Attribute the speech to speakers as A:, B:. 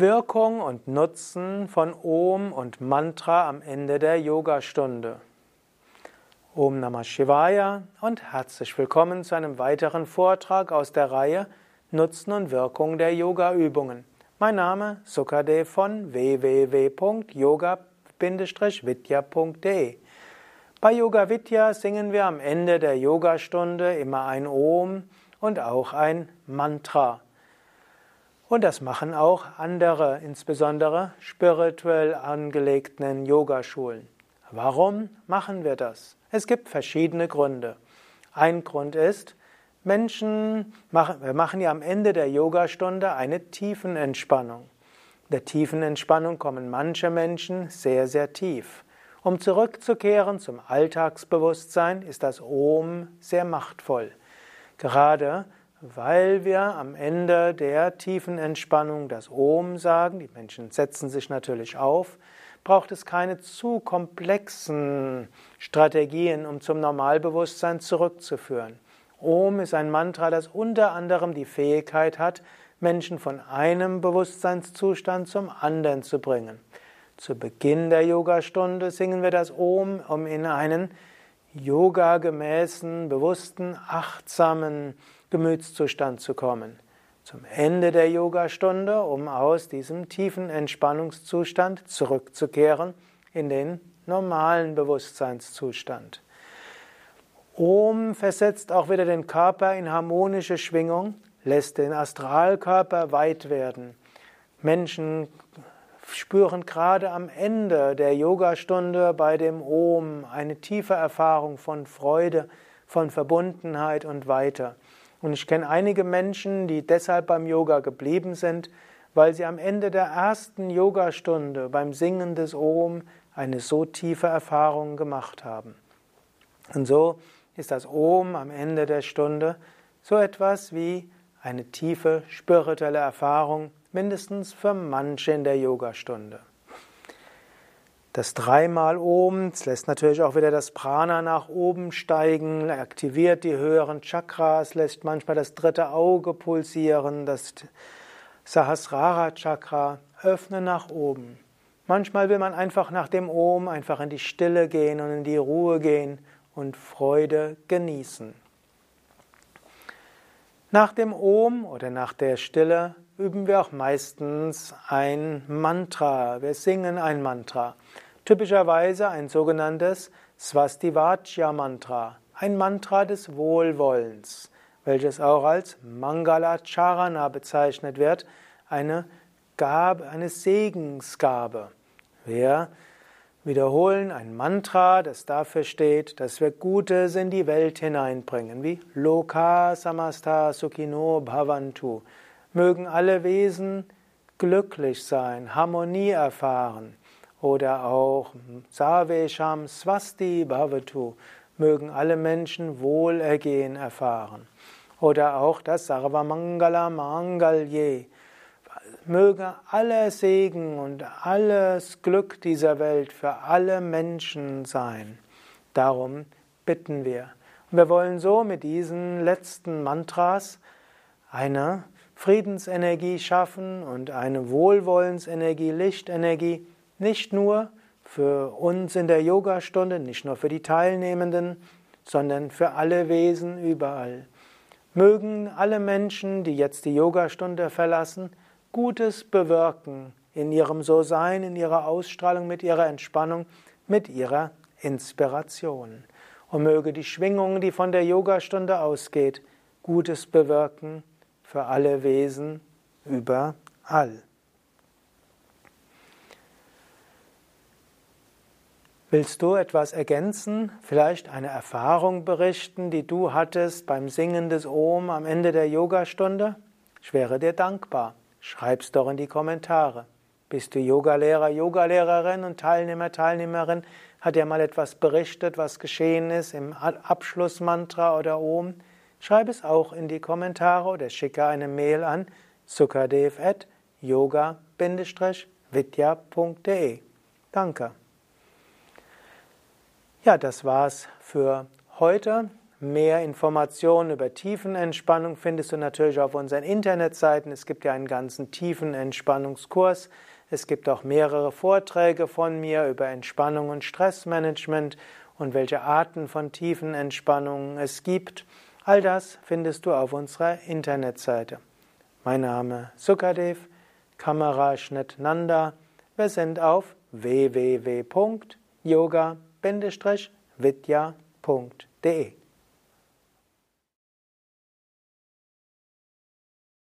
A: Wirkung und Nutzen von Om und Mantra am Ende der Yogastunde. Om Namah Shivaya und herzlich willkommen zu einem weiteren Vortrag aus der Reihe Nutzen und Wirkung der Yoga-Übungen. Mein Name Sukadev von www.yoga-vidya.de. Bei Yoga Vidya singen wir am Ende der Yogastunde immer ein Om und auch ein Mantra. Und das machen auch andere, insbesondere spirituell angelegten Yogaschulen. Warum machen wir das? Es gibt verschiedene Gründe. Ein Grund ist, Menschen machen, wir machen ja am Ende der Yogastunde eine Tiefenentspannung. In der Tiefenentspannung kommen manche Menschen sehr, sehr tief. Um zurückzukehren zum Alltagsbewusstsein ist das Om sehr machtvoll. Gerade weil wir am Ende der tiefen Entspannung das Om sagen, die Menschen setzen sich natürlich auf, braucht es keine zu komplexen Strategien, um zum Normalbewusstsein zurückzuführen. Om ist ein Mantra, das unter anderem die Fähigkeit hat, Menschen von einem Bewusstseinszustand zum anderen zu bringen. Zu Beginn der Yogastunde singen wir das Om, um in einen yoga-gemäßen, bewussten, achtsamen Gemütszustand zu kommen. Zum Ende der Yogastunde, um aus diesem tiefen Entspannungszustand zurückzukehren in den normalen Bewusstseinszustand. Om versetzt auch wieder den Körper in harmonische Schwingung, lässt den Astralkörper weit werden. Menschen spüren gerade am Ende der Yogastunde bei dem Om eine tiefe Erfahrung von Freude, von Verbundenheit und weiter. Und ich kenne einige Menschen, die deshalb beim Yoga geblieben sind, weil sie am Ende der ersten Yogastunde beim Singen des Om eine so tiefe Erfahrung gemacht haben. Und so ist das Om am Ende der Stunde so etwas wie eine tiefe spirituelle Erfahrung, mindestens für manche in der Yogastunde. Das dreimal oben, lässt natürlich auch wieder das Prana nach oben steigen, aktiviert die höheren Chakras, lässt manchmal das dritte Auge pulsieren, das Sahasrara Chakra öffnen nach oben. Manchmal will man einfach nach dem Om einfach in die Stille gehen und in die Ruhe gehen und Freude genießen. Nach dem Om oder nach der Stille üben wir auch meistens ein Mantra. Wir singen ein Mantra. Typischerweise ein sogenanntes Swastivajya Mantra, ein Mantra des Wohlwollens, welches auch als Mangala Charana bezeichnet wird, eine Gabe, eine Segensgabe. Wir wiederholen ein Mantra, das dafür steht, dass wir Gutes in die Welt hineinbringen, wie Loka Samasta Sukhino Bhavantu. Mögen alle Wesen glücklich sein, Harmonie erfahren. Oder auch Savesham Swasti Bhavatu, mögen alle Menschen Wohlergehen erfahren. Oder auch das Sarvamangala Mangalye, möge aller Segen und alles Glück dieser Welt für alle Menschen sein. Darum bitten wir. Wir wollen so mit diesen letzten Mantras eine Friedensenergie schaffen und eine Wohlwollensenergie, Lichtenergie, nicht nur für uns in der Yogastunde, nicht nur für die Teilnehmenden, sondern für alle Wesen überall. Mögen alle Menschen, die jetzt die Yogastunde verlassen, Gutes bewirken in ihrem So-Sein, in ihrer Ausstrahlung, mit ihrer Entspannung, mit ihrer Inspiration. Und möge die Schwingung, die von der Yogastunde ausgeht, Gutes bewirken für alle Wesen überall. Willst du etwas ergänzen, vielleicht eine Erfahrung berichten, die du hattest beim Singen des Om am Ende der Yogastunde? Ich wäre dir dankbar. Schreib's doch in die Kommentare. Bist du Yogalehrer, Yogalehrerin und Teilnehmer, Teilnehmerin? Hat dir mal etwas berichtet, was geschehen ist im Abschlussmantra oder Om? Schreib es auch in die Kommentare oder schicke eine Mail an sukadev.yoga-vidya.de. Danke. Ja, das war's für heute. Mehr Informationen über Tiefenentspannung findest du natürlich auf unseren Internetseiten. Es gibt ja einen ganzen Tiefenentspannungskurs. Es gibt auch mehrere Vorträge von mir über Entspannung und Stressmanagement und welche Arten von Tiefenentspannung es gibt. All das findest du auf unserer Internetseite. Mein Name Sukadev, Kameraschnitt Nanda. Wir sind auf www.yoga-vidya.de